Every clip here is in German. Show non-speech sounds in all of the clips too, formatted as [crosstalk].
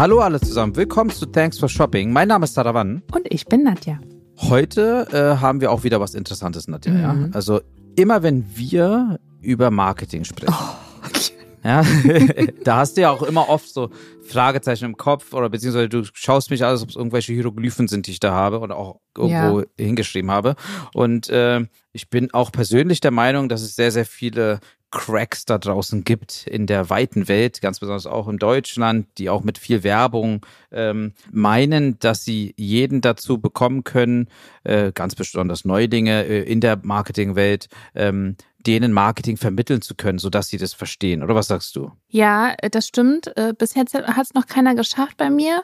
Hallo alle zusammen, willkommen zu Thanks for Shopping. Mein Name ist Sarawan. Und ich bin Nadja. Heute äh, haben wir auch wieder was Interessantes, Nadja. Mhm. Ja? Also immer wenn wir über Marketing sprechen. Oh, okay. Ja, [laughs] da hast du ja auch immer oft so Fragezeichen im Kopf oder beziehungsweise du schaust mich aus, ob es irgendwelche Hieroglyphen sind, die ich da habe oder auch irgendwo ja. hingeschrieben habe. Und äh, ich bin auch persönlich der Meinung, dass es sehr, sehr viele Cracks da draußen gibt in der weiten Welt, ganz besonders auch in Deutschland, die auch mit viel Werbung ähm, meinen, dass sie jeden dazu bekommen können, äh, ganz besonders Neulinge äh, in der Marketingwelt, ähm, denen Marketing vermitteln zu können, sodass sie das verstehen. Oder was sagst du? Ja, äh, das stimmt. Äh, bis jetzt hat es noch keiner geschafft bei mir.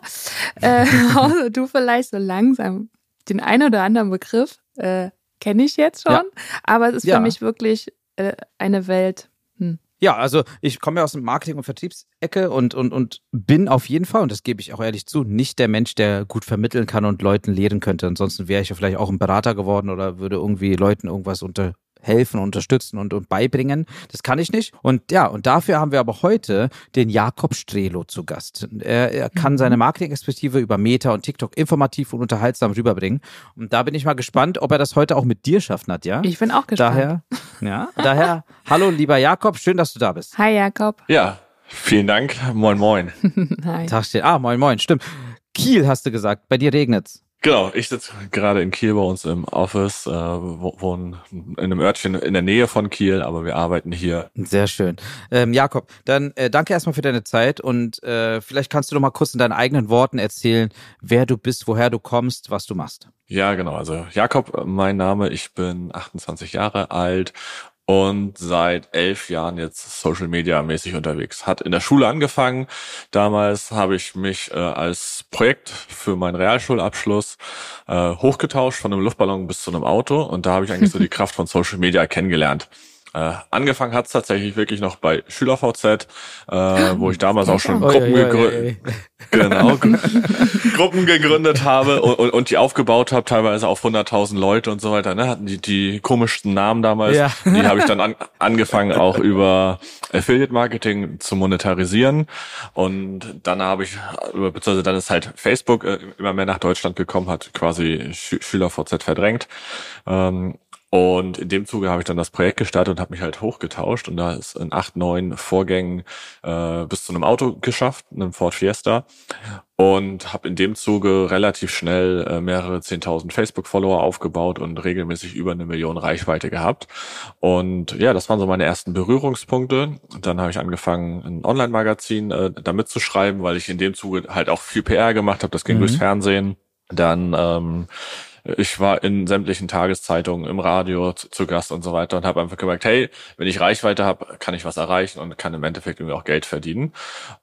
Äh, außer [laughs] du vielleicht so langsam den einen oder anderen Begriff äh, kenne ich jetzt schon. Ja. Aber es ist ja. für mich wirklich äh, eine Welt. Hm. Ja, also ich komme ja aus dem Marketing- und Vertriebsecke und, und, und bin auf jeden Fall, und das gebe ich auch ehrlich zu, nicht der Mensch, der gut vermitteln kann und Leuten lehren könnte. Ansonsten wäre ich ja vielleicht auch ein Berater geworden oder würde irgendwie Leuten irgendwas unter helfen, unterstützen und, und beibringen. Das kann ich nicht. Und ja, und dafür haben wir aber heute den Jakob Strelo zu Gast. Er, er kann mhm. seine Marketing-Expertise über Meta und TikTok informativ und unterhaltsam rüberbringen. Und da bin ich mal gespannt, ob er das heute auch mit dir schafft, Nadja. Ich bin auch gespannt. Daher, ja, daher, hallo lieber Jakob, schön, dass du da bist. Hi Jakob. Ja, vielen Dank. Moin, moin. [laughs] Hi. Tag steht. Ah, moin, moin, stimmt. Kiel hast du gesagt, bei dir regnet's. Genau, ich sitze gerade in Kiel bei uns im Office, äh, wohnen in einem Örtchen in der Nähe von Kiel, aber wir arbeiten hier. Sehr schön. Ähm, Jakob, dann äh, danke erstmal für deine Zeit und äh, vielleicht kannst du doch mal kurz in deinen eigenen Worten erzählen, wer du bist, woher du kommst, was du machst. Ja, genau. Also Jakob, mein Name, ich bin 28 Jahre alt und seit elf Jahren jetzt Social Media mäßig unterwegs. Hat in der Schule angefangen. Damals habe ich mich äh, als Projekt für meinen Realschulabschluss äh, hochgetauscht von einem Luftballon bis zu einem Auto und da habe ich eigentlich so die [laughs] Kraft von Social Media kennengelernt. Äh, angefangen hat's tatsächlich wirklich noch bei SchülerVZ, äh, wo ich damals auch schon Gruppen, gegründet, [laughs] genau, [laughs] Gruppen gegründet habe und, und, und die aufgebaut habe, teilweise auf 100.000 Leute und so weiter. Ne? Hatten die die komischsten Namen damals. Ja. Die habe ich dann an, angefangen auch über Affiliate Marketing zu monetarisieren und dann habe ich, beziehungsweise dann ist halt Facebook äh, immer mehr nach Deutschland gekommen, hat quasi SchülerVZ verdrängt. Ähm, und in dem Zuge habe ich dann das Projekt gestartet und habe mich halt hochgetauscht und da ist in acht, neun Vorgängen äh, bis zu einem Auto geschafft, einem Ford Fiesta. Und habe in dem Zuge relativ schnell äh, mehrere zehntausend Facebook-Follower aufgebaut und regelmäßig über eine Million Reichweite gehabt. Und ja, das waren so meine ersten Berührungspunkte. Und dann habe ich angefangen, ein Online-Magazin äh, damit zu schreiben, weil ich in dem Zuge halt auch viel PR gemacht habe. Das ging mhm. durchs Fernsehen. Dann ähm, ich war in sämtlichen Tageszeitungen, im Radio zu, zu Gast und so weiter und habe einfach gemerkt, hey, wenn ich Reichweite habe, kann ich was erreichen und kann im Endeffekt irgendwie auch Geld verdienen.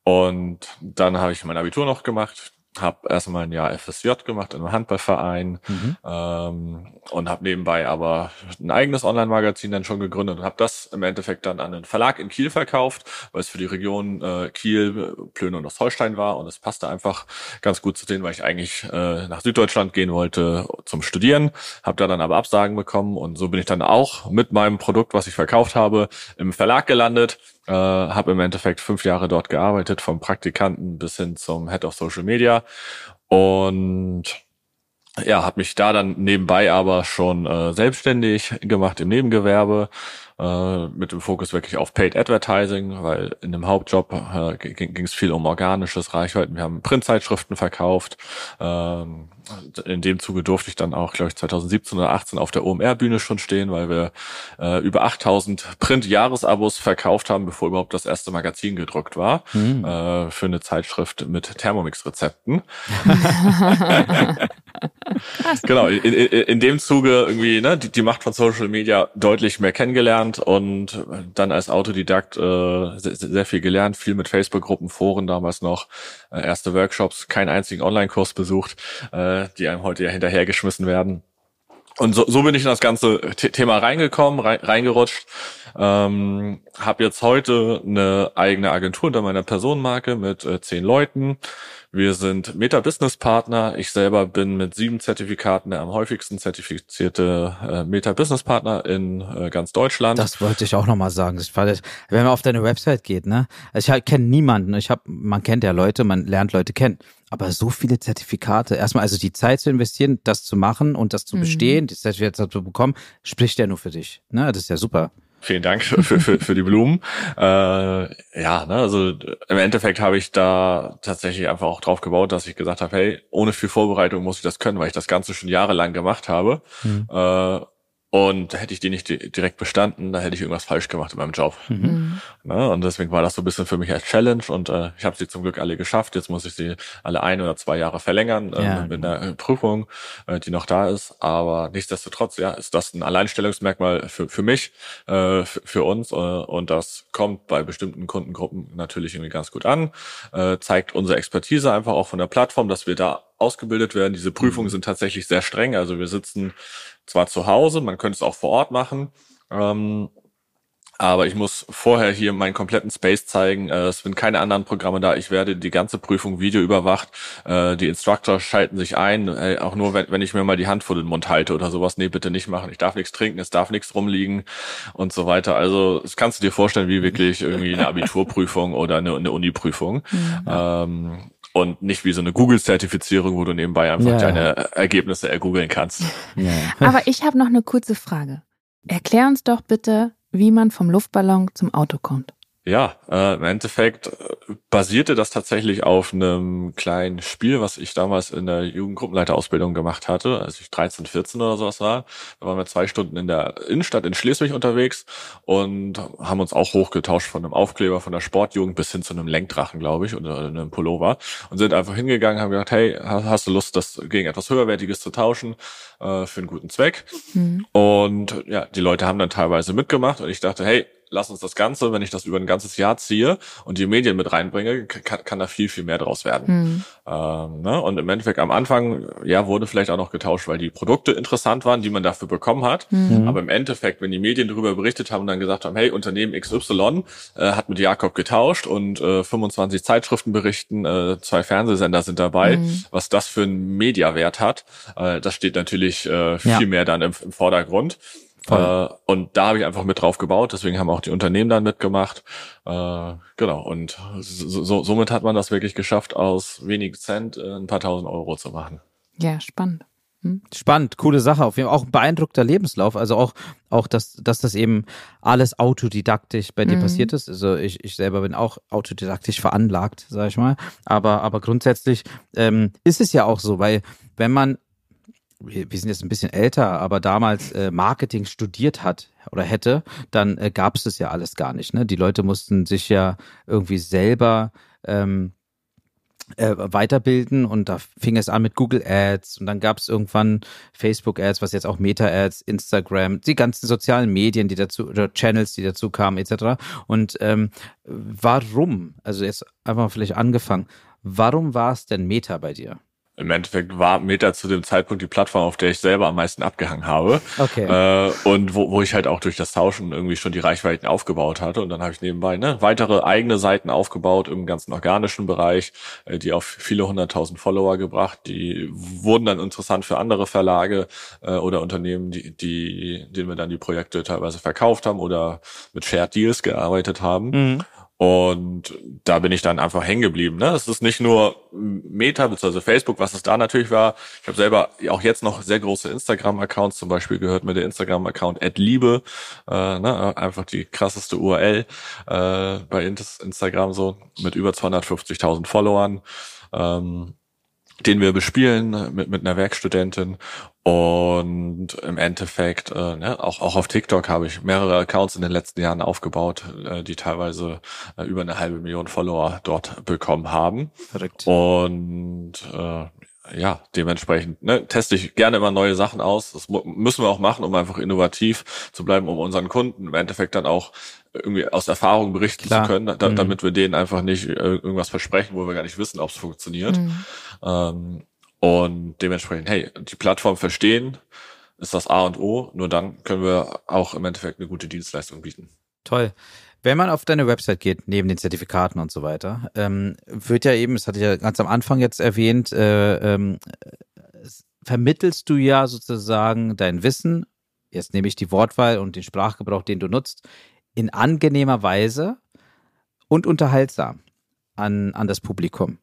Und dann habe ich mein Abitur noch gemacht, habe erstmal ein Jahr FSJ gemacht in einem Handballverein mhm. ähm, und habe nebenbei aber ein eigenes Online-Magazin dann schon gegründet und habe das im Endeffekt dann an einen Verlag in Kiel verkauft, weil es für die Region äh, Kiel, Plön und Ostholstein war und es passte einfach ganz gut zu denen, weil ich eigentlich äh, nach Süddeutschland gehen wollte zum Studieren, habe da dann aber Absagen bekommen und so bin ich dann auch mit meinem Produkt, was ich verkauft habe, im Verlag gelandet äh, habe im Endeffekt fünf Jahre dort gearbeitet, vom Praktikanten bis hin zum Head of Social Media. Und ja, habe mich da dann nebenbei aber schon äh, selbstständig gemacht im Nebengewerbe äh, mit dem Fokus wirklich auf Paid Advertising, weil in dem Hauptjob äh, ging es viel um organisches Reichweiten. Wir haben Printzeitschriften verkauft. Ähm, in dem Zuge durfte ich dann auch, glaube ich, 2017 oder 18 auf der OMR-Bühne schon stehen, weil wir äh, über 8000 Print-Jahresabos verkauft haben, bevor überhaupt das erste Magazin gedruckt war, mhm. äh, für eine Zeitschrift mit Thermomix-Rezepten. [laughs] genau, in, in, in, dem Zuge irgendwie ne, die, die Macht von Social Media deutlich mehr kennengelernt und dann als Autodidakt äh, sehr, sehr viel gelernt, viel mit Facebook-Gruppen, Foren damals noch, äh, erste Workshops, keinen einzigen Online-Kurs besucht, äh, die einem heute ja hinterhergeschmissen werden. Und so, so bin ich in das ganze Thema reingekommen, reingerutscht. Ähm, habe jetzt heute eine eigene Agentur unter meiner Personenmarke mit äh, zehn Leuten. Wir sind Meta-Business-Partner. Ich selber bin mit sieben Zertifikaten der am häufigsten zertifizierte äh, Meta-Business-Partner in äh, ganz Deutschland. Das wollte ich auch nochmal sagen. wenn man auf deine Website geht, ne? Also ich kenne niemanden. Ich habe, man kennt ja Leute, man lernt Leute kennen. Aber so viele Zertifikate, erstmal also die Zeit zu investieren, das zu machen und das zu mhm. bestehen, die Zertifikate zu bekommen, spricht ja nur für dich. Ne? Das ist ja super. Vielen Dank für, für, für die Blumen. [laughs] Äh, ja, ne, also im Endeffekt habe ich da tatsächlich einfach auch drauf gebaut, dass ich gesagt habe, hey, ohne viel Vorbereitung muss ich das können, weil ich das Ganze schon jahrelang gemacht habe. Mhm. Äh, und hätte ich die nicht direkt bestanden, da hätte ich irgendwas falsch gemacht in meinem Job. Mhm. mhm. Ne? Und deswegen war das so ein bisschen für mich als Challenge und äh, ich habe sie zum Glück alle geschafft. Jetzt muss ich sie alle ein oder zwei Jahre verlängern äh, ja, mit genau. einer Prüfung, äh, die noch da ist. Aber nichtsdestotrotz, ja, ist das ein Alleinstellungsmerkmal für, für mich, äh, für, für uns äh, und das kommt bei bestimmten Kundengruppen natürlich irgendwie ganz gut an. Äh, zeigt unsere Expertise einfach auch von der Plattform, dass wir da ausgebildet werden. Diese Prüfungen mhm. sind tatsächlich sehr streng. Also wir sitzen zwar zu Hause, man könnte es auch vor Ort machen. Ähm, aber ich muss vorher hier meinen kompletten Space zeigen. Äh, es sind keine anderen Programme da. Ich werde die ganze Prüfung Video überwacht. Äh, die Instructor schalten sich ein, äh, auch nur wenn, wenn ich mir mal die Hand vor den Mund halte oder sowas. Nee, bitte nicht machen. Ich darf nichts trinken, es darf nichts rumliegen und so weiter. Also das kannst du dir vorstellen, wie wirklich irgendwie eine [laughs] Abiturprüfung oder eine, eine Uni-Prüfung. Ja. Ähm, und nicht wie so eine Google-Zertifizierung, wo du nebenbei einfach ja. deine Ergebnisse ergoogeln kannst. Ja. Aber ich habe noch eine kurze Frage. Erklär uns doch bitte, wie man vom Luftballon zum Auto kommt. Ja, äh, im Endeffekt äh, basierte das tatsächlich auf einem kleinen Spiel, was ich damals in der Jugendgruppenleiterausbildung gemacht hatte, als ich 13, 14 oder sowas war. Da waren wir zwei Stunden in der Innenstadt in Schleswig unterwegs und haben uns auch hochgetauscht von einem Aufkleber von der Sportjugend bis hin zu einem Lenkdrachen, glaube ich, oder einem Pullover und sind einfach hingegangen, haben gesagt, hey, hast du Lust, das gegen etwas höherwertiges zu tauschen äh, für einen guten Zweck? Mhm. Und ja, die Leute haben dann teilweise mitgemacht und ich dachte, hey, lass uns das Ganze, wenn ich das über ein ganzes Jahr ziehe und die Medien mit reinbringe, kann, kann da viel, viel mehr draus werden. Mhm. Ähm, ne? Und im Endeffekt am Anfang, ja, wurde vielleicht auch noch getauscht, weil die Produkte interessant waren, die man dafür bekommen hat. Mhm. Aber im Endeffekt, wenn die Medien darüber berichtet haben und dann gesagt haben, hey, Unternehmen XY äh, hat mit Jakob getauscht und äh, 25 Zeitschriften berichten, äh, zwei Fernsehsender sind dabei, mhm. was das für einen Mediawert hat, äh, das steht natürlich äh, viel ja. mehr dann im, im Vordergrund. Äh, und da habe ich einfach mit drauf gebaut, deswegen haben auch die Unternehmen dann mitgemacht. Äh, genau, und so, so, somit hat man das wirklich geschafft, aus wenig Cent äh, ein paar tausend Euro zu machen. Ja, spannend. Hm? Spannend, coole Sache. Auf jeden Fall auch ein beeindruckter Lebenslauf. Also auch, auch dass, dass das eben alles autodidaktisch bei dir mhm. passiert ist. Also ich, ich selber bin auch autodidaktisch veranlagt, sag ich mal. Aber, aber grundsätzlich ähm, ist es ja auch so, weil wenn man wir sind jetzt ein bisschen älter, aber damals äh, Marketing studiert hat oder hätte, dann äh, gab es das ja alles gar nicht. Ne? Die Leute mussten sich ja irgendwie selber ähm, äh, weiterbilden und da fing es an mit Google Ads und dann gab es irgendwann Facebook Ads, was jetzt auch Meta Ads, Instagram, die ganzen sozialen Medien, die dazu oder Channels, die dazu kamen etc. Und ähm, warum? Also jetzt einfach vielleicht angefangen. Warum war es denn Meta bei dir? Im Endeffekt war Meta zu dem Zeitpunkt die Plattform, auf der ich selber am meisten abgehangen habe. Okay. Äh, und wo, wo ich halt auch durch das Tauschen irgendwie schon die Reichweiten aufgebaut hatte. Und dann habe ich nebenbei ne, weitere eigene Seiten aufgebaut im ganzen organischen Bereich, äh, die auf viele hunderttausend Follower gebracht. Die wurden dann interessant für andere Verlage äh, oder Unternehmen, die, die, denen wir dann die Projekte teilweise verkauft haben oder mit Shared Deals gearbeitet haben. Mhm. Und da bin ich dann einfach hängen geblieben. Ne? Es ist nicht nur Meta bzw. Facebook, was es da natürlich war. Ich habe selber auch jetzt noch sehr große Instagram-Accounts. Zum Beispiel gehört mir der Instagram-Account @liebe, äh, ne? einfach die krasseste URL äh, bei Instagram so mit über 250.000 Followern. Ähm, den wir bespielen mit, mit einer Werkstudentin und im Endeffekt, äh, ne, auch, auch auf TikTok habe ich mehrere Accounts in den letzten Jahren aufgebaut, äh, die teilweise äh, über eine halbe Million Follower dort bekommen haben. Verrückt. Und äh, ja, dementsprechend ne, teste ich gerne immer neue Sachen aus. Das müssen wir auch machen, um einfach innovativ zu bleiben, um unseren Kunden im Endeffekt dann auch irgendwie aus Erfahrung berichten Klar. zu können, da, mhm. damit wir denen einfach nicht äh, irgendwas versprechen, wo wir gar nicht wissen, ob es funktioniert. Mhm. Ähm, und dementsprechend, hey, die Plattform verstehen, ist das A und O. Nur dann können wir auch im Endeffekt eine gute Dienstleistung bieten. Toll. Wenn man auf deine Website geht, neben den Zertifikaten und so weiter, ähm, wird ja eben, das hatte ich ja ganz am Anfang jetzt erwähnt, äh, ähm, vermittelst du ja sozusagen dein Wissen, jetzt nehme ich die Wortwahl und den Sprachgebrauch, den du nutzt, in angenehmer Weise und unterhaltsam an, an das Publikum.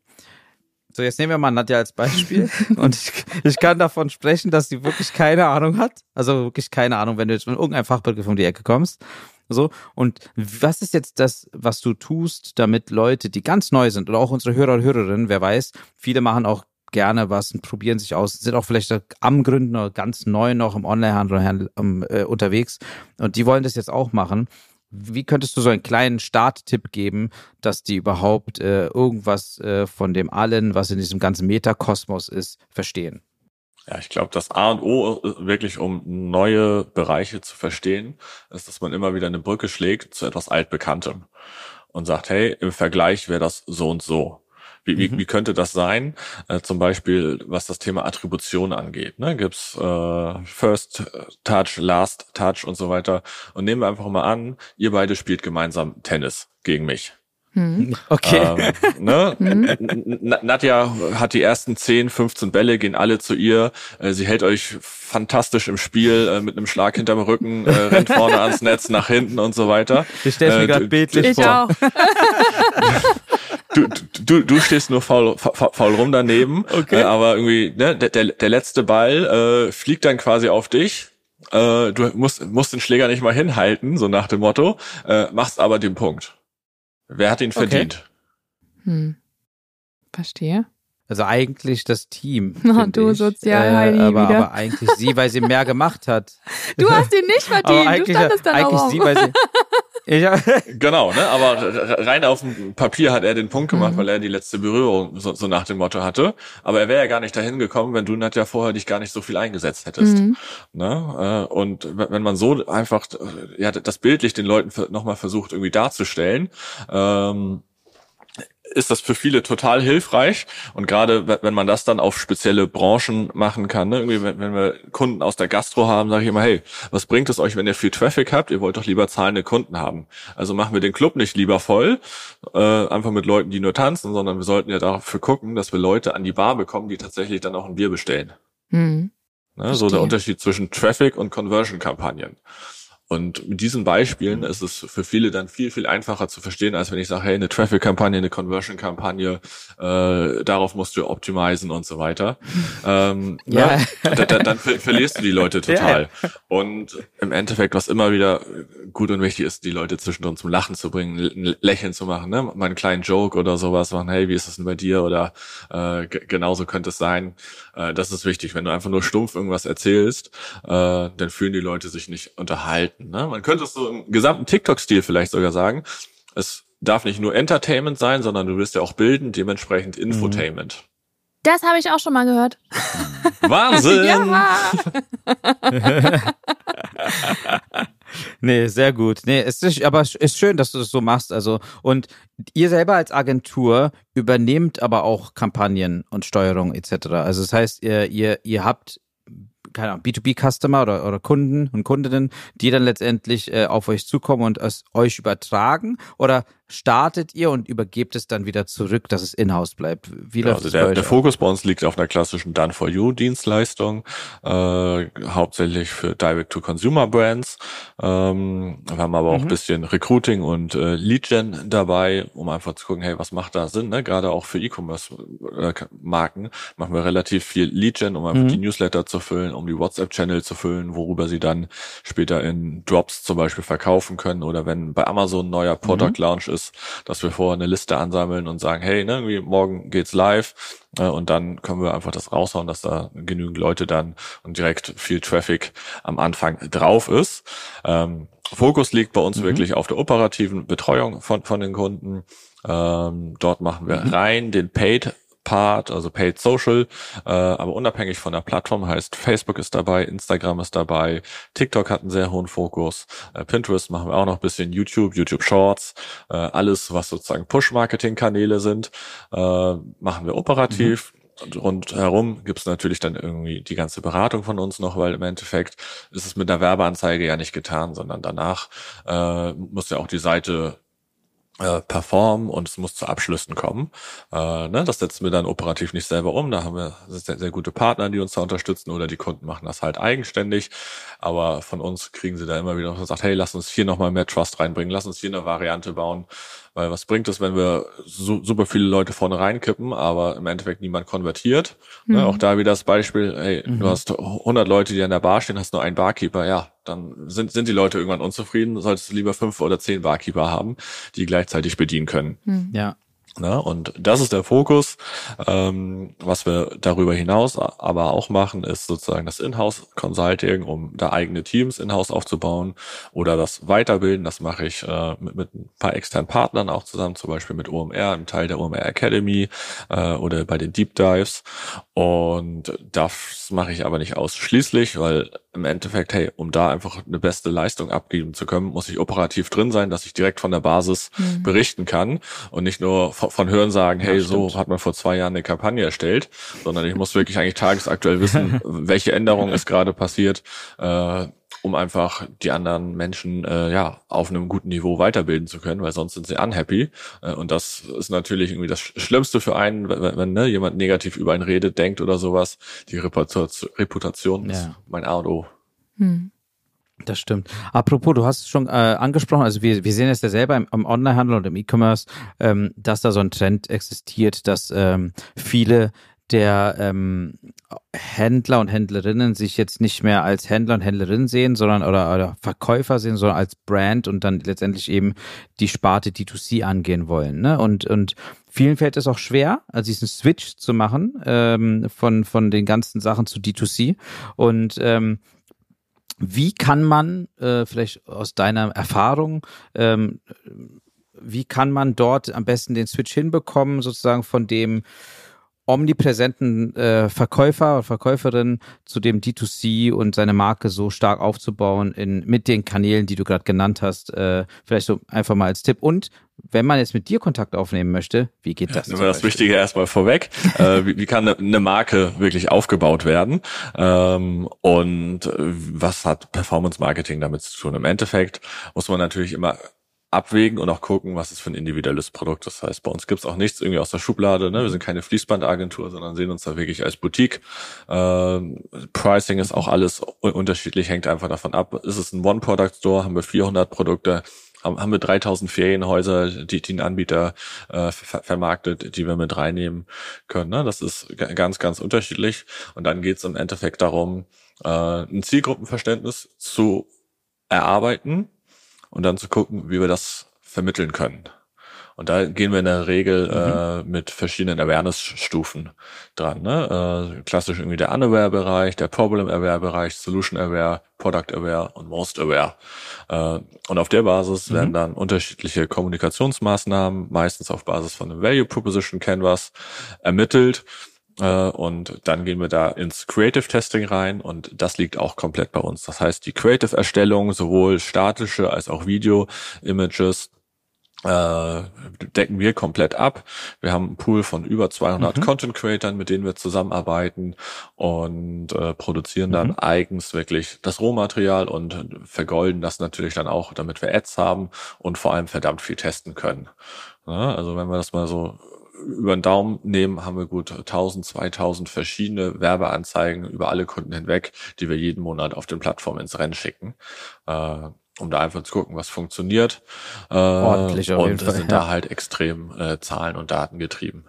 So, jetzt nehmen wir mal Nadja als Beispiel. [laughs] und ich, ich kann davon sprechen, dass sie wirklich keine Ahnung hat. Also wirklich keine Ahnung, wenn du jetzt mit irgendeinem Fachbegriff um die Ecke kommst. So. Und was ist jetzt das, was du tust, damit Leute, die ganz neu sind oder auch unsere Hörer und Hörerinnen, wer weiß, viele machen auch gerne was und probieren sich aus, sind auch vielleicht am Gründen oder ganz neu noch im Onlinehandel äh, unterwegs und die wollen das jetzt auch machen. Wie könntest du so einen kleinen Starttipp geben, dass die überhaupt äh, irgendwas äh, von dem allen, was in diesem ganzen Metakosmos ist, verstehen? Ja, ich glaube, das A und O äh, wirklich, um neue Bereiche zu verstehen, ist, dass man immer wieder eine Brücke schlägt zu etwas Altbekanntem und sagt, hey, im Vergleich wäre das so und so. Wie, wie, mhm. wie könnte das sein? Äh, zum Beispiel, was das Thema Attribution angeht. Ne? Gibt's äh, First Touch, Last Touch und so weiter. Und nehmen wir einfach mal an, ihr beide spielt gemeinsam Tennis gegen mich. Hm. Okay. Ähm, ne? Hm. Nadja hat die ersten 10, 15 Bälle, gehen alle zu ihr. Äh, sie hält euch fantastisch im Spiel äh, mit einem Schlag hinterm Rücken, äh, rennt [laughs] vorne ans Netz, nach hinten und so weiter. Ich stelle mir äh, gerade bildlich ich vor. Auch. [laughs] Du, du, du stehst nur faul, faul rum daneben, okay. äh, aber irgendwie ne, der, der, der letzte Ball äh, fliegt dann quasi auf dich. Äh, du musst, musst den Schläger nicht mal hinhalten, so nach dem Motto, äh, machst aber den Punkt. Wer hat ihn verdient? Okay. Hm. Verstehe. Also eigentlich das Team. [laughs] Oh, du Sozialheini äh, aber, aber eigentlich sie, weil sie mehr gemacht hat. [laughs] Du hast ihn nicht [laughs] verdient. du standest dann eigentlich auch sie, weil sie, ja. genau, ne? Aber rein auf dem Papier hat er den Punkt gemacht, mhm. weil er die letzte Berührung so, so, nach dem Motto hatte. Aber er wäre ja gar nicht dahin gekommen, wenn du Nadja vorher dich gar nicht so viel eingesetzt hättest. Mhm. Ne? Äh, und wenn man so einfach ja, das bildlich den Leuten nochmal versucht irgendwie darzustellen, ähm, ist das für viele total hilfreich. Und gerade wenn man das dann auf spezielle Branchen machen kann, ne? irgendwie wenn, wenn wir Kunden aus der Gastro haben, sage ich immer, hey, was bringt es euch, wenn ihr viel Traffic habt? Ihr wollt doch lieber zahlende Kunden haben. Also machen wir den Club nicht lieber voll, äh, einfach mit Leuten, die nur tanzen, sondern wir sollten ja dafür gucken, dass wir Leute an die Bar bekommen, die tatsächlich dann auch ein Bier bestellen. Mhm. Ne? So der Unterschied zwischen Traffic und Conversion-Kampagnen. Und mit diesen Beispielen ist es für viele dann viel, viel einfacher zu verstehen, als wenn ich sage, hey, eine Traffic-Kampagne, eine Conversion-Kampagne, äh, darauf musst du optimizen und so weiter. [laughs] ähm, ja. Ne? Da, da, dann ver verlierst du die Leute [laughs] total. Ja. Und im Endeffekt, was immer wieder gut und wichtig ist, die Leute zwischendrin zum Lachen zu bringen, ein Lächeln zu machen, ne? mal einen kleinen Joke oder sowas machen, hey, wie ist das denn bei dir? Oder äh, genauso könnte es sein. Äh, das ist wichtig. Wenn du einfach nur stumpf irgendwas erzählst, äh, dann fühlen die Leute sich nicht unterhalten Ne? Man könnte es so im gesamten TikTok-Stil vielleicht sogar sagen. Es darf nicht nur Entertainment sein, sondern du wirst ja auch bilden, dementsprechend mhm. Infotainment. Das habe ich auch schon mal gehört. [laughs] Wahnsinn! ja. [laughs] nee, sehr gut. Nee, es ist, aber es ist schön, dass du das so machst. Also, und ihr selber als Agentur übernehmt aber auch Kampagnen und Steuerung etc. Also, das heißt, ihr, ihr, ihr habt keine Ahnung, B2B-Customer oder, oder Kunden und Kundinnen, die dann letztendlich äh, auf euch zukommen und es euch übertragen? Oder startet ihr und übergebt es dann wieder zurück, dass es in-house bleibt? Wie läuft also der, der Fokus bei uns liegt auf einer klassischen Done-for-You-Dienstleistung, äh, hauptsächlich für Direct-to-Consumer-Brands. Ähm, wir haben aber auch mhm. ein bisschen Recruiting und äh, Lead-Gen dabei, um einfach zu gucken, hey, was macht da Sinn? Ne? Gerade auch für E-Commerce-Marken machen wir relativ viel Lead-Gen, um einfach mhm. die Newsletter zu füllen, um die WhatsApp-Channel zu füllen, worüber sie dann später in Drops zum Beispiel verkaufen können oder wenn bei Amazon ein neuer Product mhm. Launch ist, ist, dass wir vorher eine Liste ansammeln und sagen, hey, ne, irgendwie morgen geht's live äh, und dann können wir einfach das raushauen, dass da genügend Leute dann und direkt viel Traffic am Anfang drauf ist. Ähm, Fokus liegt bei uns mhm. wirklich auf der operativen Betreuung von, von den Kunden. Ähm, dort machen wir mhm. rein den Paid Part, also Paid Social, äh, aber unabhängig von der Plattform heißt Facebook ist dabei, Instagram ist dabei, TikTok hat einen sehr hohen Fokus, äh, Pinterest machen wir auch noch ein bisschen, YouTube, YouTube Shorts, äh, alles was sozusagen Push-Marketing-Kanäle sind, äh, machen wir operativ. Mhm rundherum gibt's natürlich dann irgendwie die ganze Beratung von uns noch, weil im Endeffekt ist es mit der Werbeanzeige ja nicht getan, sondern danach äh, muss ja auch die Seite äh, performen und es muss zu Abschlüssen kommen. Äh, ne, das setzen wir dann operativ nicht selber um. Da haben wir sehr, sehr gute Partner, die uns da unterstützen oder die Kunden machen das halt eigenständig. Aber von uns kriegen sie da immer wieder gesagt, hey, lass uns hier nochmal mehr Trust reinbringen, lass uns hier eine Variante bauen, weil was bringt es, wenn wir so, super viele Leute vorne reinkippen, aber im Endeffekt niemand konvertiert? Ne, mhm. Ne, auch da wieder das Beispiel, hey, mhm. du hast 100 Leute, die an der Bar stehen, hast nur einen Barkeeper. Ja, dann sind, sind die Leute irgendwann unzufrieden. Solltest du lieber fünf oder zehn Barkeeper haben, die gleichzeitig bedienen können. Mhm. Ja. Ne? Und das ist der Fokus. Ähm, was wir darüber hinaus aber auch machen, ist sozusagen das Inhouse-Consulting, um da eigene Teams in-house aufzubauen oder das Weiterbilden. Das mache ich äh, mit, mit ein paar externen Partnern auch zusammen, zum Beispiel mit OMR, im Teil der OMR Academy äh, oder bei den Deep Dives. Und das mache ich aber nicht ausschließlich, weil im Endeffekt, hey, um da einfach eine beste Leistung abgeben zu können, muss ich operativ drin sein, dass ich direkt von der Basis mhm. berichten kann und nicht nur von, von Hören sagen, hey, ja, so hat man vor zwei Jahren eine Kampagne erstellt, sondern ich muss wirklich eigentlich tagesaktuell wissen, [laughs] welche Änderung ist gerade passiert, äh, um einfach die anderen Menschen äh, ja auf einem guten Niveau weiterbilden zu können, weil sonst sind sie unhappy. Äh, und das ist natürlich irgendwie das Schlimmste für einen, wenn, wenn ne, jemand negativ über einen redet, denkt oder sowas. Die Reputation, Reputation ja. ist mein A und O. Hm. Das stimmt. Apropos, du hast es schon äh, angesprochen, also wir, wir sehen es ja selber im, im Onlinehandel und im E-Commerce, ähm, dass da so ein Trend existiert, dass ähm, viele der ähm, Händler und Händlerinnen sich jetzt nicht mehr als Händler und Händlerinnen sehen, sondern oder, oder Verkäufer sehen, sondern als Brand und dann letztendlich eben die Sparte D2C angehen wollen. Ne? Und, und vielen fällt es auch schwer, also diesen Switch zu machen ähm, von, von den ganzen Sachen zu D2C. Und ähm, wie kann man, äh, vielleicht aus deiner Erfahrung, ähm, wie kann man dort am besten den Switch hinbekommen, sozusagen von dem omnipräsenten äh, Verkäufer oder Verkäuferin zu dem D2C und seine Marke so stark aufzubauen in, mit den Kanälen, die du gerade genannt hast. Äh, vielleicht so einfach mal als Tipp. Und wenn man jetzt mit dir Kontakt aufnehmen möchte, wie geht das? Ja, nehmen wir das Wichtige erstmal vorweg. äh, wie, wie, kann eine Marke wirklich aufgebaut werden? Ähm, und äh, was hat Performance Marketing damit zu tun? Im Endeffekt muss man natürlich immer abwägen und auch gucken, was ist für ein individuelles Produkt. Das heißt, bei uns gibt's auch nichts irgendwie aus der Schublade. Ne? Wir sind keine Fließbandagentur, sondern sehen uns da wirklich als Boutique. Ähm, Pricing ist auch alles unterschiedlich, hängt einfach davon ab. Ist es ein One-Product-Store, haben wir 400 Produkte, haben wir 3000 Ferienhäuser, die, die ein Anbieter äh, ver vermarktet, die wir mit reinnehmen können. Ne? Das ist ganz, ganz unterschiedlich. Und dann geht's im Endeffekt darum, äh, ein Zielgruppenverständnis zu erarbeiten und dann zu gucken, wie wir das vermitteln können. Und da gehen wir in der Regel mhm. äh, mit verschiedenen Awareness-Stufen dran. Ne? Äh, klassisch irgendwie der Unaware-Bereich, der Problem-Aware-Bereich, Solution-Aware, Product-Aware und Most-Aware. Äh, und auf der Basis mhm. werden dann unterschiedliche Kommunikationsmaßnahmen, meistens auf Basis von einem Value Proposition Canvas, ermittelt und dann gehen wir da ins Creative Testing rein und das liegt auch komplett bei uns. Das heißt, die Creative Erstellung, sowohl statische als auch Video Images, äh, decken wir komplett ab. Wir haben einen Pool von über 200 mhm. Content Creators, mit denen wir zusammenarbeiten und äh, produzieren dann mhm. eigens wirklich das Rohmaterial und vergolden das natürlich dann auch, damit wir Ads haben und vor allem verdammt viel testen können. Ja, also wenn wir das mal so über den Daumen nehmen, haben wir gut 1000, 2000 verschiedene Werbeanzeigen über alle Kunden hinweg, die wir jeden Monat auf den Plattformen ins Rennen schicken, äh, um da einfach zu gucken, was funktioniert. Äh, Ordentlich auf und jeden Fall, sind ja. da halt extrem äh, Zahlen und Daten getrieben.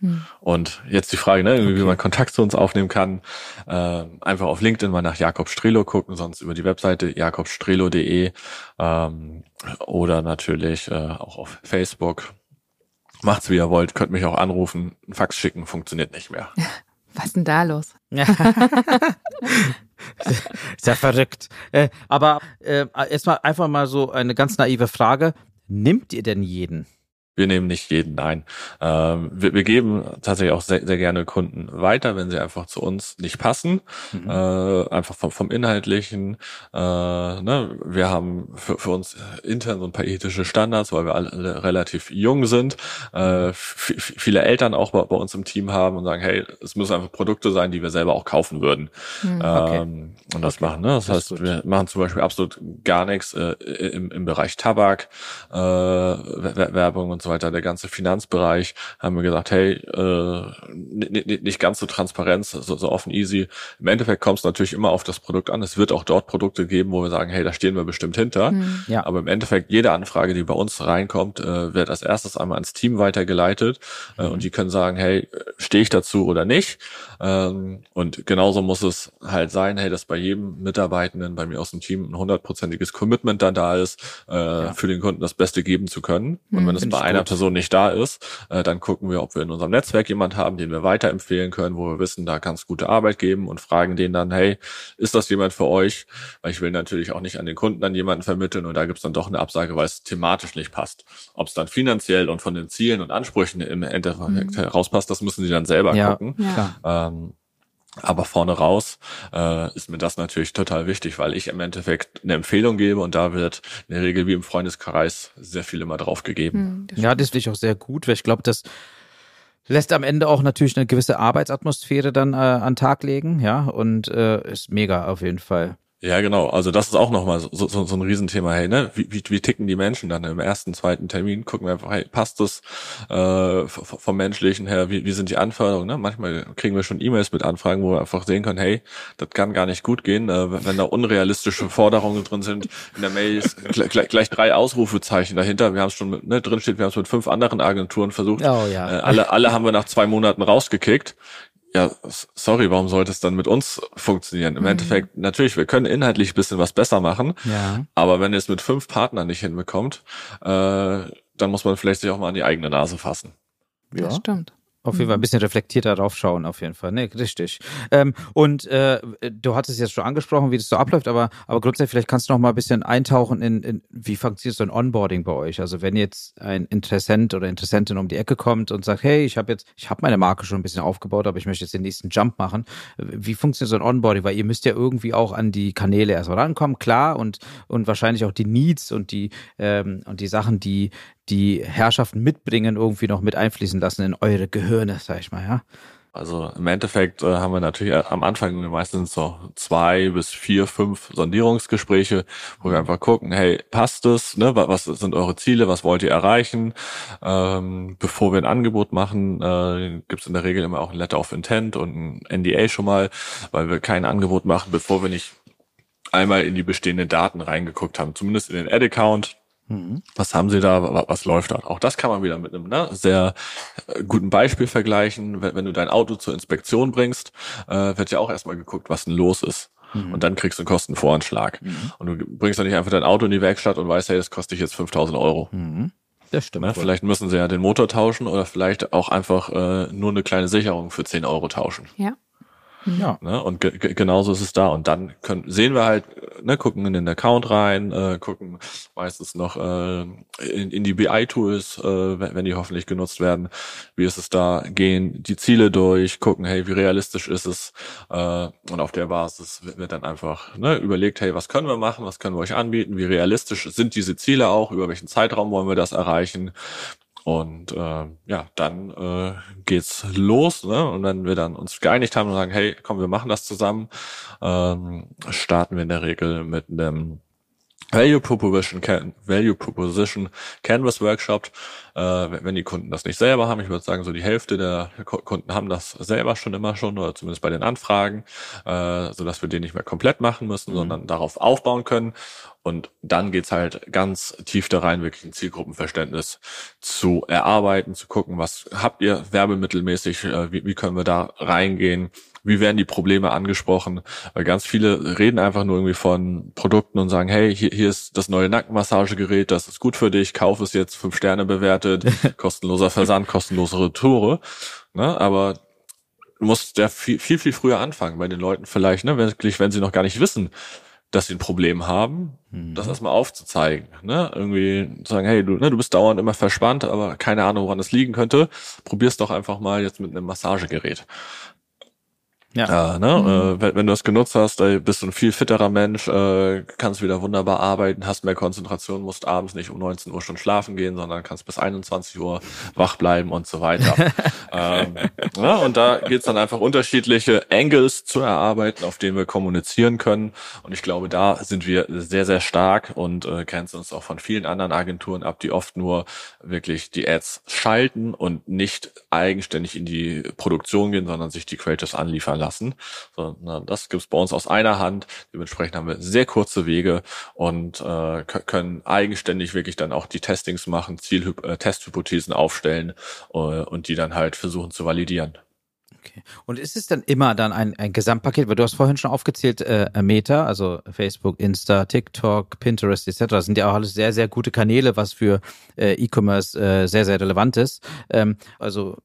Hm. Und jetzt die Frage, ne, okay. wie man Kontakt zu uns aufnehmen kann. Äh, einfach auf LinkedIn mal nach Jakob Strelo gucken, sonst über die Webseite jakobstrelo.de ähm, oder natürlich äh, auch auf Facebook Macht's wie ihr wollt, könnt mich auch anrufen. Ein Fax schicken funktioniert nicht mehr. [laughs] Was ist denn da los? [laughs] Sehr verrückt. Äh, aber äh, erstmal einfach mal so eine ganz naive Frage. Nimmt ihr denn jeden? Wir nehmen nicht jeden, nein. Ähm, wir, wir, geben tatsächlich auch sehr, sehr, gerne Kunden weiter, wenn sie einfach zu uns nicht passen. Mhm. Äh, einfach vom, vom Inhaltlichen. Äh, ne? Wir haben für, für uns intern so ein paar ethische Standards, weil wir alle relativ jung sind. Äh, viele Eltern auch bei, bei, uns im Team haben und sagen, hey, es müssen einfach Produkte sein, die wir selber auch kaufen würden. Mhm, okay. ähm, und das okay. machen. Ne? Das, das heißt, wir machen zum Beispiel absolut gar nichts äh, im, im Bereich Tabak, äh, Werbung und so weiter, der ganze Finanzbereich, haben wir gesagt, hey, äh, nicht ganz so Transparenz, so, so offen, easy. Im Endeffekt kommt es natürlich immer auf das Produkt an. Es wird auch dort Produkte geben, wo wir sagen, hey, da stehen wir bestimmt hinter. Mhm. Ja. Aber im Endeffekt, jede Anfrage, die bei uns reinkommt, äh, wird als erstes einmal ans Team weitergeleitet äh, mhm. und die können sagen, hey, stehe ich dazu oder nicht? Ähm, und genauso muss es halt sein, hey, dass bei jedem Mitarbeitenden bei mir aus dem Team ein hundertprozentiges Commitment dann da ist, äh, ja. für den Kunden das Beste geben zu können. Und mhm, wenn es bei einer. Person nicht da ist, äh, dann gucken wir, ob wir in unserem Netzwerk jemand haben, den wir weiterempfehlen können, wo wir wissen, da kann es gute Arbeit geben und fragen den dann, hey, ist das jemand für euch? Weil ich will natürlich auch nicht an den Kunden dann jemanden vermitteln und da gibt es dann doch eine Absage, weil es thematisch nicht passt. Ob es dann finanziell und von den Zielen und Ansprüchen im Endeffekt mhm. herauspasst, das müssen sie dann selber ja, gucken. Ja. Ähm, aber vorne raus äh, ist mir das natürlich total wichtig, weil ich im Endeffekt eine Empfehlung gebe und da wird in der Regel wie im Freundeskreis sehr viel immer drauf gegeben. Hm, ja, das finde ich auch sehr gut, weil ich glaube, das lässt am Ende auch natürlich eine gewisse Arbeitsatmosphäre dann äh, an Tag legen, ja, und äh, ist mega auf jeden Fall. Ja, genau. Also das ist auch nochmal so, so, so ein Riesenthema. Hey, ne? Wie, wie, wie ticken die Menschen dann im ersten, zweiten Termin? Gucken wir einfach, hey, passt das äh, vom Menschlichen her? Wie, wie sind die Anforderungen? Ne? Manchmal kriegen wir schon E-Mails mit Anfragen, wo wir einfach sehen können, hey, das kann gar nicht gut gehen, äh, wenn da unrealistische Forderungen drin sind. In der Mail ist gleich, gleich drei Ausrufezeichen dahinter. Wir haben es schon mit, ne, drin steht, wir haben es mit fünf anderen Agenturen versucht. Oh, ja. Äh, alle, alle haben wir nach zwei Monaten rausgekickt ja, sorry, warum sollte es dann mit uns funktionieren? Im mhm. Endeffekt, natürlich, wir können inhaltlich ein bisschen was besser machen, ja. aber wenn ihr es mit fünf Partnern nicht hinbekommt, äh, dann muss man vielleicht sich auch mal an die eigene Nase fassen. Ja, das stimmt. Auf jeden Fall ein mhm. bisschen reflektierter drauf schauen, auf jeden Fall. Nee, richtig. Ähm, und äh, du hattest jetzt schon angesprochen, wie das so abläuft, aber, aber grundsätzlich, vielleicht kannst du noch mal ein bisschen eintauchen in, in wie funktioniert so ein Onboarding bei euch? Also wenn jetzt ein Interessent oder Interessentin um die Ecke kommt und sagt, hey, ich habe jetzt, ich habe meine Marke schon ein bisschen aufgebaut, aber ich möchte jetzt den nächsten Jump machen. Wie funktioniert so ein Onboarding? Weil ihr müsst ja irgendwie auch an die Kanäle erstmal rankommen, klar, und, und wahrscheinlich auch die Needs und die, ähm, und die Sachen, die, die Herrschaften mitbringen, irgendwie noch mit einfließen lassen in eure Gehirne, sag ich mal, ja. Also im Endeffekt äh, haben wir natürlich am Anfang meistens so zwei bis vier, fünf Sondierungsgespräche, wo wir einfach gucken, hey, passt es? Ne? Was sind eure Ziele? Was wollt ihr erreichen? Ähm, bevor wir ein Angebot machen, äh, gibt es in der Regel immer auch ein Letter of Intent und ein NDA schon mal, weil wir kein Angebot machen, bevor wir nicht einmal in die bestehenden Daten reingeguckt haben, zumindest in den Ad-Account. Was haben Sie da? Was läuft da? Auch das kann man wieder mit einem ne, sehr äh, guten Beispiel vergleichen. Wenn, wenn, du dein Auto zur Inspektion bringst, äh, wird ja auch erstmal geguckt, was denn los ist. Mhm. Und dann kriegst du einen Kostenvoranschlag. Mhm. Und du bringst doch nicht einfach dein Auto in die Werkstatt und weißt, hey, das kostet dich jetzt 5000 Euro. Mhm. Das stimmt. Ne? Vielleicht müssen sie ja den Motor tauschen oder vielleicht auch einfach äh, nur eine kleine Sicherung für 10 Euro tauschen. Ja. Ja. Ne? Und ge genauso ist es da. Und dann können, sehen wir halt, ne, gucken in den Account rein, äh, gucken meistens noch äh, in, in die BI-Tools, äh, wenn, wenn die hoffentlich genutzt werden. Wie ist es da? Gehen die Ziele durch, gucken, hey, wie realistisch ist es? Äh, und auf der Basis wird dann einfach ne, überlegt, hey, was können wir machen, was können wir euch anbieten, wie realistisch sind diese Ziele auch, über welchen Zeitraum wollen wir das erreichen? Und äh, ja, dann äh, geht's los, ne? Und wenn wir dann uns geeinigt haben und sagen, hey, komm, wir machen das zusammen, ähm, starten wir in der Regel mit einem Value Proposition, Value Proposition Canvas Workshop, äh, wenn die Kunden das nicht selber haben. Ich würde sagen, so die Hälfte der Kunden haben das selber schon immer schon oder zumindest bei den Anfragen, äh, so dass wir den nicht mehr komplett machen müssen, mhm. sondern darauf aufbauen können. Und dann geht's halt ganz tief da rein, wirklich ein Zielgruppenverständnis zu erarbeiten, zu gucken, was habt ihr werbemittelmäßig, äh, wie, wie können wir da reingehen, wie werden die Probleme angesprochen? Weil ganz viele reden einfach nur irgendwie von Produkten und sagen, hey, hier, hier ist das neue Nackenmassagegerät, das ist gut für dich, kauf es jetzt, fünf Sterne bewertet, [laughs] kostenloser Versand, kostenlose Tore. Ne? Aber du musst ja viel, viel, viel früher anfangen bei den Leuten vielleicht, ne, wirklich, wenn sie noch gar nicht wissen, dass sie ein Problem haben, mhm. das erstmal aufzuzeigen. Ne? Irgendwie sagen, hey, du, ne, du bist dauernd immer verspannt, aber keine Ahnung, woran es liegen könnte. Probier's doch einfach mal jetzt mit einem Massagegerät. Ja. Äh, ne? Mhm. Äh, wenn, wenn, du das genutzt hast, äh, bist du ein viel fitterer Mensch, äh, kannst wieder wunderbar arbeiten, hast mehr Konzentration, musst abends nicht um 19 Uhr schon schlafen gehen, sondern kannst bis 21 Uhr wach bleiben und so weiter. [laughs] ähm, ja, und da geht's dann einfach unterschiedliche Angles zu erarbeiten, auf denen wir kommunizieren können. Und ich glaube, da sind wir sehr, sehr stark und äh, grenzen uns auch von vielen anderen Agenturen ab, die oft nur wirklich die Ads schalten und nicht eigenständig in die Produktion gehen, sondern sich die Creatives anliefern lassen. So, na, das gibt's bei uns aus einer Hand. Dementsprechend haben wir sehr kurze Wege und äh, können eigenständig wirklich dann auch die Testings machen, Ziel äh, Testhypothesen aufstellen äh, und die dann halt versuchen zu validieren. Okay. Und ist es dann immer dann ein, ein Gesamtpaket, weil du hast vorhin schon aufgezählt, äh, Meta, also Facebook, Insta, TikTok, Pinterest etc. Sind ja auch alles sehr, sehr gute Kanäle, was für äh, E-Commerce äh, sehr, sehr relevant ist. Ähm, also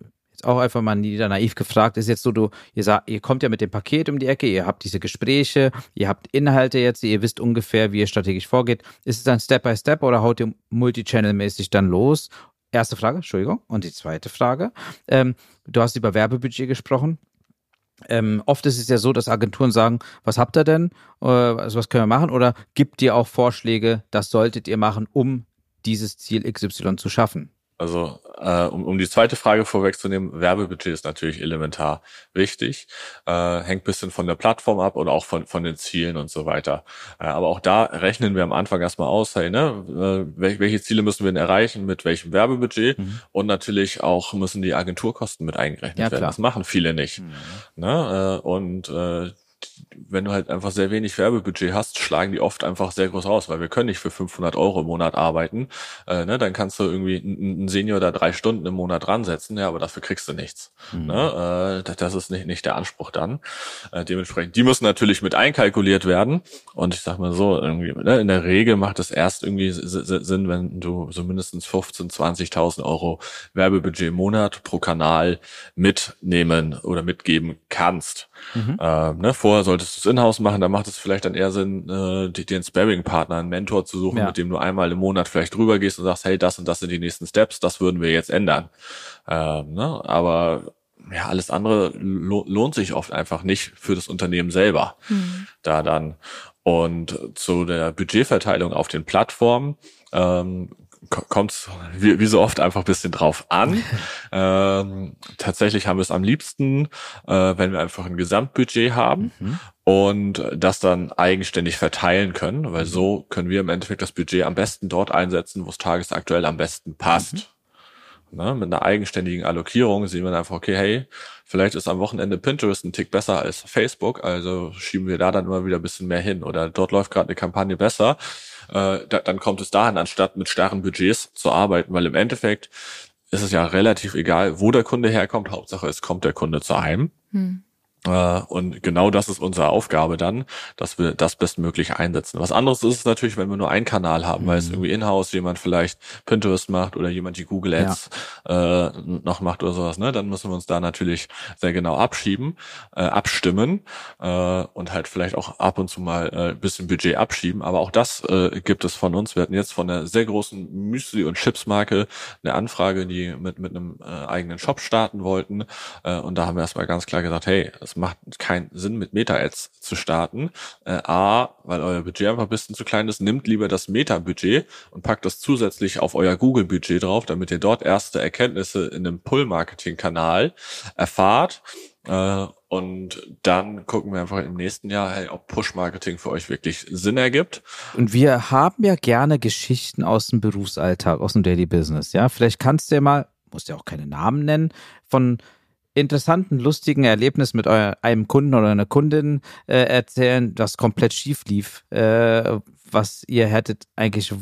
auch einfach mal nieder naiv gefragt, ist jetzt so, du, ihr, sagt, ihr kommt ja mit dem Paket um die Ecke, ihr habt diese Gespräche, ihr habt Inhalte jetzt, ihr wisst ungefähr, wie ihr strategisch vorgeht. Ist es dann Step by Step oder haut ihr Multichannel-mäßig dann los? Erste Frage, Entschuldigung. Und die zweite Frage. Ähm, du hast über Werbebudget gesprochen. Ähm, oft ist es ja so, dass Agenturen sagen, was habt ihr denn? Äh, also was können wir machen? Oder gibt ihr auch Vorschläge, das solltet ihr machen, um dieses Ziel XY zu schaffen? Also äh, um, um die zweite Frage vorwegzunehmen, Werbebudget ist natürlich elementar wichtig, äh, hängt bisschen von der Plattform ab oder auch von, von den Zielen und so weiter. Äh, aber auch da rechnen wir am Anfang erstmal aus, hey, ne, äh, welche Ziele müssen wir denn erreichen, mit welchem Werbebudget mhm. und natürlich auch müssen die Agenturkosten mit eingerechnet ja, werden. Klar. Das machen viele nicht. Mhm. Ne? Äh, und äh, wenn du halt einfach sehr wenig Werbebudget hast, schlagen die oft einfach sehr groß aus, weil wir können nicht für 500 Euro im Monat arbeiten. Äh, ne, dann kannst du irgendwie einen Senior da drei Stunden im Monat dran setzen, ja, aber dafür kriegst du nichts. Mhm. Ne, äh, das ist nicht, nicht der Anspruch dann. Äh, dementsprechend, die müssen natürlich mit einkalkuliert werden. Und ich sag mal so, irgendwie, ne, in der Regel macht es erst irgendwie Sinn, wenn du so mindestens 15, 20.000 Euro Werbebudget im Monat pro Kanal mitnehmen oder mitgeben kannst. Mhm. Äh, ne, vorher solltest du es in-house machen, da macht es vielleicht dann eher Sinn, äh, dir einen Sparring-Partner, einen Mentor zu suchen, ja. mit dem du einmal im Monat vielleicht drüber gehst und sagst, hey, das und das sind die nächsten Steps, das würden wir jetzt ändern. Äh, ne, aber ja, alles andere lo lohnt sich oft einfach nicht für das Unternehmen selber. Mhm. Da dann. Und zu der Budgetverteilung auf den Plattformen ähm, kommt wie, wie so oft einfach ein bisschen drauf an. [laughs] ähm, tatsächlich haben wir es am liebsten, äh, wenn wir einfach ein Gesamtbudget haben mhm. und das dann eigenständig verteilen können, weil so können wir im Endeffekt das Budget am besten dort einsetzen, wo es tagesaktuell am besten passt. Mhm. Ne, mit einer eigenständigen Allokierung sehen wir einfach, okay, hey, vielleicht ist am Wochenende Pinterest ein Tick besser als Facebook, also schieben wir da dann immer wieder ein bisschen mehr hin oder dort läuft gerade eine Kampagne besser äh, da, dann kommt es dahin, anstatt mit starren Budgets zu arbeiten, weil im Endeffekt ist es ja relativ egal, wo der Kunde herkommt. Hauptsache, es kommt der Kunde zu einem. Hm. Äh, und genau das ist unsere Aufgabe dann, dass wir das bestmöglich einsetzen. Was anderes ist es natürlich, wenn wir nur einen Kanal haben, mhm. weil es mhm. irgendwie in-house jemand vielleicht Pinterest macht oder jemand die Google Ads ja. äh, noch macht oder sowas, ne? Dann müssen wir uns da natürlich sehr genau abschieben, äh, abstimmen äh, und halt vielleicht auch ab und zu mal äh, bisschen Budget abschieben. Aber auch das äh, gibt es von uns. Wir hatten jetzt von einer sehr großen Müsli- und Chips-Marke eine Anfrage, die mit, mit einem äh, eigenen Shop starten wollten. Äh, und da haben wir erstmal ganz klar gesagt, hey, es macht keinen Sinn, mit Meta-Ads zu starten. Äh, A, weil euer Budget einfach ein bisschen zu klein ist, nimmt lieber das Meta-Budget und packt das zusätzlich auf euer Google-Budget drauf, damit ihr dort erste Erkenntnisse in einem Pull-Marketing-Kanal erfahrt. Äh, und dann gucken wir einfach im nächsten Jahr, hey, ob Push-Marketing für euch wirklich Sinn ergibt. Und wir haben ja gerne Geschichten aus dem Berufsalltag, aus dem Daily Business. Ja, vielleicht kannst du ja mal, musst ja auch keine Namen nennen, von interessanten, lustigen Erlebnis mit einem Kunden oder einer Kundin äh, erzählen, das komplett schief lief, äh, was ihr hättet eigentlich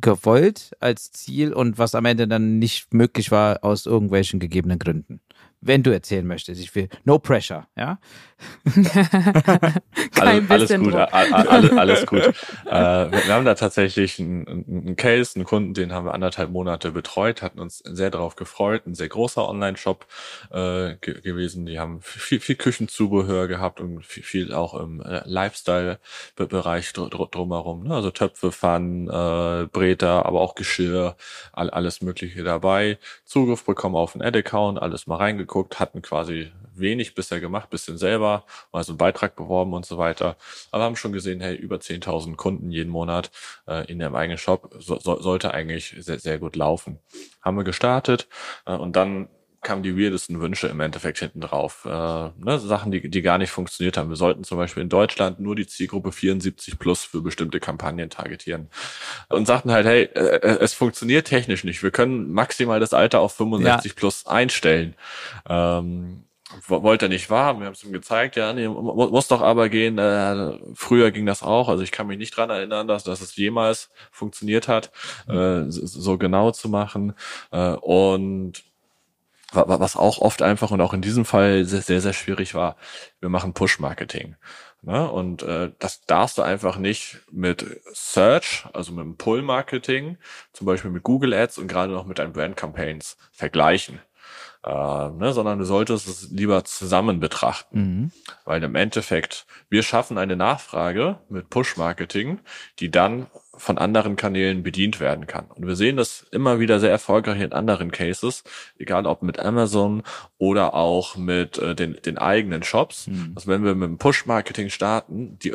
gewollt als Ziel und was am Ende dann nicht möglich war aus irgendwelchen gegebenen Gründen. Wenn du erzählen möchtest. Ich will no pressure, ja. [laughs] Kein alles, alles gut, alles, alles gut. äh, wir, haben da tatsächlich einen, einen Case, einen Kunden, den haben wir anderthalb Monate betreut, hatten uns sehr darauf gefreut, ein sehr großer Online-Shop äh, ge gewesen. Die haben viel, viel Küchenzubehör gehabt und viel, viel auch im äh, Lifestyle-Bereich dr drumherum. Ne? Also Töpfe, Pfannen, äh, Breter, aber auch Geschirr, all, alles Mögliche dabei. Zugriff bekommen auf einen Ad-Account, alles mal reingeguckt, hatten quasi wenig bisher gemacht, bisschen selber, mal so einen Beitrag beworben und so weiter. Aber haben schon gesehen, hey, über 10.000 Kunden jeden Monat äh, in ihrem eigenen Shop so, so, sollte eigentlich sehr, sehr gut laufen. Haben wir gestartet äh, und dann kamen die weirdesten Wünsche im Endeffekt hinten drauf. Äh, ne, Sachen, die, die gar nicht funktioniert haben. Wir sollten zum Beispiel in Deutschland nur die Zielgruppe 74 plus für bestimmte Kampagnen targetieren. Und sagten halt, hey, äh, äh es funktioniert technisch nicht. Wir können maximal das Alter auf 65 ja. plus einstellen. Ähm, wollte er nicht wahr. Wir haben es ihm gezeigt, ja, nee, muss doch aber gehen. Äh, früher ging das auch. Also ich kann mich nicht dran erinnern, dass, dass es jemals funktioniert hat, äh, so genau zu machen. Äh, und was auch oft einfach und auch in diesem Fall sehr, sehr, sehr schwierig war, wir machen Push-Marketing. Ne? Und äh, das darfst du einfach nicht mit Search, also mit dem Pull-Marketing, zum Beispiel mit Google Ads und gerade noch mit deinen Brand-Campaigns vergleichen äh, ne, sondern du solltest es lieber zusammen betrachten. Mhm. Weil im Endeffekt, wir schaffen eine Nachfrage mit Push-Marketing, die dann von anderen Kanälen bedient werden kann. Und wir sehen das immer wieder sehr erfolgreich in anderen Cases, egal ob mit Amazon oder auch mit äh, den, den eigenen Shops. Mhm. Also wenn wir mit dem Push-Marketing starten, die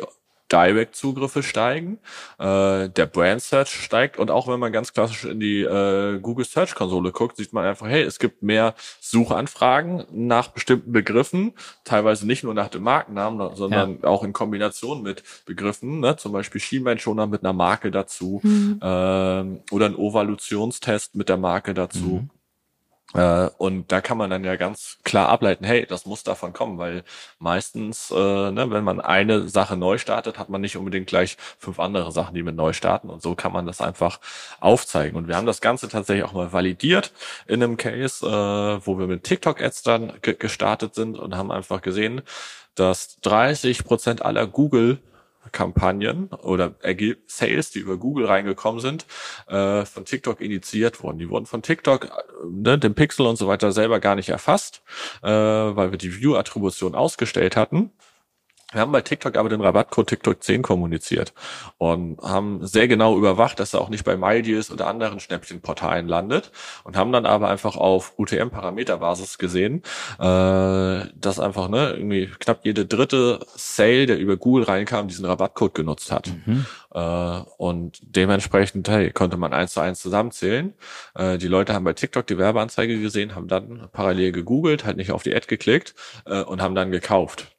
Direct-Zugriffe steigen, äh, der Brand-Search steigt und auch wenn man ganz klassisch in die äh, Google Search-Konsole guckt, sieht man einfach, hey, es gibt mehr Suchanfragen nach bestimmten Begriffen, teilweise nicht nur nach dem Markennamen, sondern ja. auch in Kombination mit Begriffen, ne? zum Beispiel Schienbeinschoner mit einer Marke dazu mhm. äh, oder ein Ovalutionstest mit der Marke dazu. Mhm. Äh, und da kann man dann ja ganz klar ableiten, hey, das muss davon kommen, weil meistens, äh, ne, wenn man eine Sache neu startet, hat man nicht unbedingt gleich fünf andere Sachen, die mit neu starten. Und so kann man das einfach aufzeigen. Und wir haben das Ganze tatsächlich auch mal validiert in einem Case, äh, wo wir mit TikTok-Ads dann gestartet sind und haben einfach gesehen, dass 30 Prozent aller Google Kampagnen oder Sales, die über Google reingekommen sind, äh, von TikTok initiiert wurden. Die wurden von TikTok, äh, ne, dem Pixel und so weiter selber gar nicht erfasst, äh, weil wir die View-Attribution ausgestellt hatten. Wir haben bei TikTok aber den Rabattcode TikTok 10 kommuniziert und haben sehr genau überwacht, dass er auch nicht bei MyDeals oder anderen Schnäppchenportalen landet und haben dann aber einfach auf UTM-Parameterbasis gesehen, äh, dass einfach ne, irgendwie knapp jede dritte Sale, der über Google reinkam, diesen Rabattcode genutzt hat. Mhm. Äh, und dementsprechend hey, konnte man eins zu eins zusammenzählen. Äh, die Leute haben bei TikTok die Werbeanzeige gesehen, haben dann parallel gegoogelt, halt nicht auf die Ad geklickt und haben dann gekauft.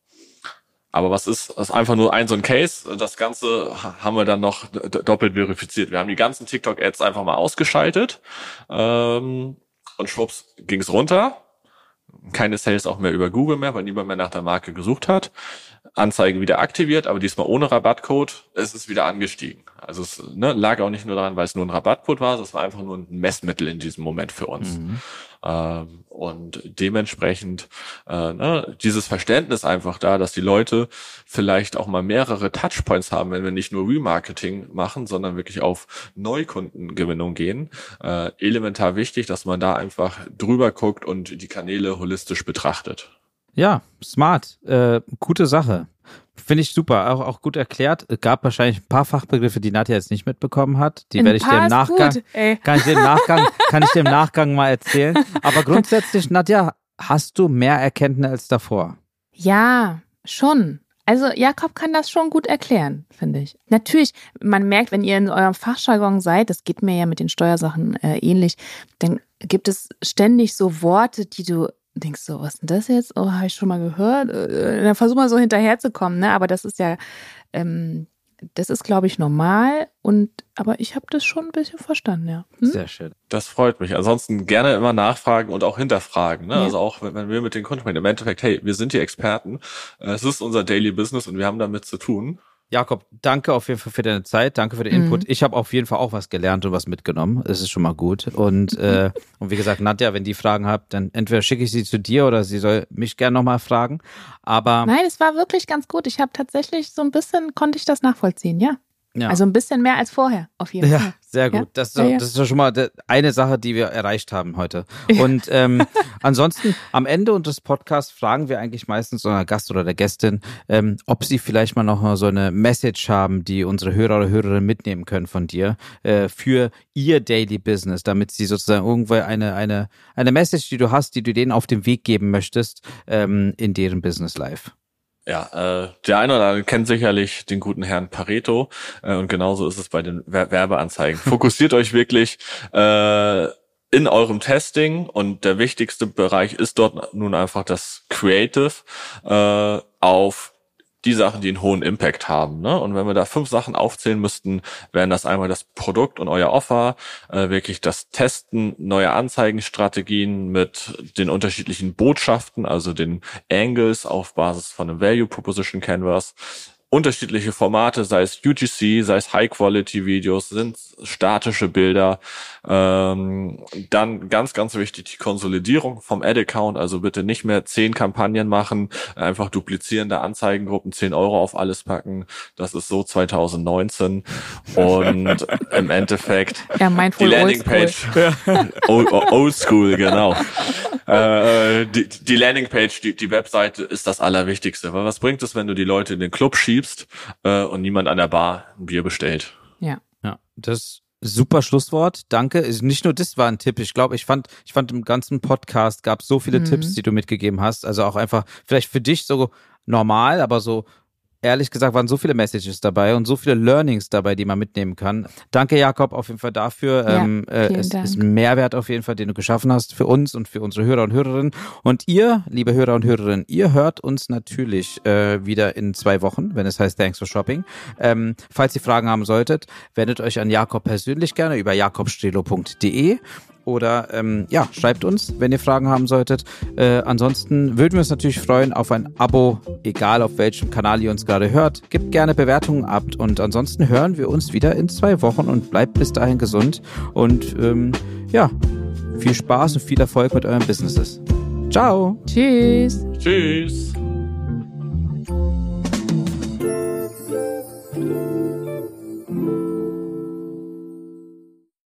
Aber was ist, ist einfach nur ein so ein Case. Das Ganze haben wir dann noch doppelt verifiziert. Wir haben die ganzen TikTok-Ads einfach mal ausgeschaltet ähm, und schwupps ging's runter. Keine Sales auch mehr über Google mehr, weil niemand mehr nach der Marke gesucht hat. Anzeige wieder aktiviert, aber diesmal ohne Rabattcode. Es ist wieder angestiegen. Also es ne, lag auch nicht nur daran, weil es nur ein Rabattcode war, es war einfach nur ein Messmittel in diesem Moment für uns. Mhm. Ähm, und dementsprechend äh, ne, dieses Verständnis einfach da, dass die Leute vielleicht auch mal mehrere Touchpoints haben, wenn wir nicht nur Remarketing machen, sondern wirklich auf Neukundengewinnung gehen. Äh, elementar wichtig, dass man da einfach drüber guckt und die Kanäle holistisch betrachtet. Ja, smart. Äh, gute Sache. Finde ich super, auch, auch gut erklärt. Es gab wahrscheinlich ein paar Fachbegriffe, die Nadja jetzt nicht mitbekommen hat. Die werde ich dir im Nachgang, gut, kann ich dir im Nachgang, kann ich dir im [laughs] Nachgang mal erzählen. Aber grundsätzlich, Nadja, hast du mehr Erkenntnis als davor? Ja, schon. Also Jakob kann das schon gut erklären, finde ich. Natürlich, man merkt, wenn ihr in eurem Fachjargon seid, das geht mir ja mit den Steuersachen äh, ähnlich, dann gibt es ständig so Worte, die du denkst so, was ist denn das jetzt? Oh, habe ich schon mal gehört. Äh, dann versuch mal so hinterherzukommen, ne? Aber das ist ja, ähm, das ist, glaube ich, normal. Und aber ich habe das schon ein bisschen verstanden, ja. Hm? Sehr schön. Das freut mich. Ansonsten gerne immer nachfragen und auch hinterfragen. Ne? Ja. Also auch wenn, wenn wir mit den Kunden sprechen, im Endeffekt, hey, wir sind die Experten. Es ist unser Daily Business und wir haben damit zu tun. Jakob, danke auf jeden Fall für deine Zeit, danke für den Input. Mhm. Ich habe auf jeden Fall auch was gelernt und was mitgenommen. Es ist schon mal gut. Und, äh, und wie gesagt, Nadja, wenn die Fragen habt, dann entweder schicke ich sie zu dir oder sie soll mich gerne nochmal fragen. Aber. Nein, es war wirklich ganz gut. Ich habe tatsächlich so ein bisschen, konnte ich das nachvollziehen, ja. Ja. Also ein bisschen mehr als vorher, auf jeden ja, Fall. Sehr gut. Ja? Das, ist, ja, das ist schon mal eine Sache, die wir erreicht haben heute. Und ähm, [laughs] ansonsten am Ende unseres Podcasts fragen wir eigentlich meistens so einer Gast oder der Gästin, ähm, ob sie vielleicht mal noch so eine Message haben, die unsere Hörer oder Hörerinnen mitnehmen können von dir äh, für ihr Daily Business, damit sie sozusagen irgendwo eine, eine, eine Message, die du hast, die du denen auf den Weg geben möchtest, ähm, in deren Business Life. Ja, äh, der eine oder andere kennt sicherlich den guten Herrn Pareto äh, und genauso ist es bei den Wer Werbeanzeigen. [laughs] Fokussiert euch wirklich äh, in eurem Testing und der wichtigste Bereich ist dort nun einfach das Creative äh, auf die Sachen, die einen hohen Impact haben. Ne? Und wenn wir da fünf Sachen aufzählen müssten, wären das einmal das Produkt und euer Offer, äh, wirklich das Testen neuer Anzeigenstrategien mit den unterschiedlichen Botschaften, also den Angles auf Basis von einem Value Proposition Canvas, unterschiedliche Formate, sei es UGC, sei es High-Quality-Videos, sind statische Bilder. Ähm, dann ganz, ganz wichtig die Konsolidierung vom Ad-Account, also bitte nicht mehr zehn Kampagnen machen, einfach duplizierende Anzeigengruppen, 10 Euro auf alles packen. Das ist so 2019. Und [laughs] im Endeffekt ja, die Landingpage, [laughs] old, old School, genau. Äh, die, die Landingpage, die, die Webseite ist das Allerwichtigste. Weil was bringt es, wenn du die Leute in den Club schiebst? Schiebst äh, und niemand an der Bar ein Bier bestellt. Ja. Ja, das super Schlusswort. Danke. Nicht nur das war ein Tipp. Ich glaube, ich fand, ich fand im ganzen Podcast gab so viele mhm. Tipps, die du mitgegeben hast. Also auch einfach vielleicht für dich so normal, aber so ehrlich gesagt waren so viele Messages dabei und so viele Learnings dabei, die man mitnehmen kann. Danke, Jakob, auf jeden Fall dafür. Ja, ähm, äh, es Dank. ist ein Mehrwert auf jeden Fall, den du geschaffen hast für uns und für unsere Hörer und Hörerinnen. Und ihr, liebe Hörer und Hörerinnen, ihr hört uns natürlich äh, wieder in zwei Wochen, wenn es heißt Thanks for Shopping. Ähm, falls ihr Fragen haben solltet, wendet euch an Jakob persönlich gerne über jakobstrelo.de oder ähm, ja, schreibt uns, wenn ihr Fragen haben solltet. Äh, ansonsten würden wir uns natürlich freuen auf ein Abo, egal auf welchem Kanal ihr uns gerade hört. Gebt gerne Bewertungen ab und ansonsten hören wir uns wieder in zwei Wochen und bleibt bis dahin gesund und ähm, ja, viel Spaß und viel Erfolg mit euren Businesses. Ciao. Tschüss. Tschüss.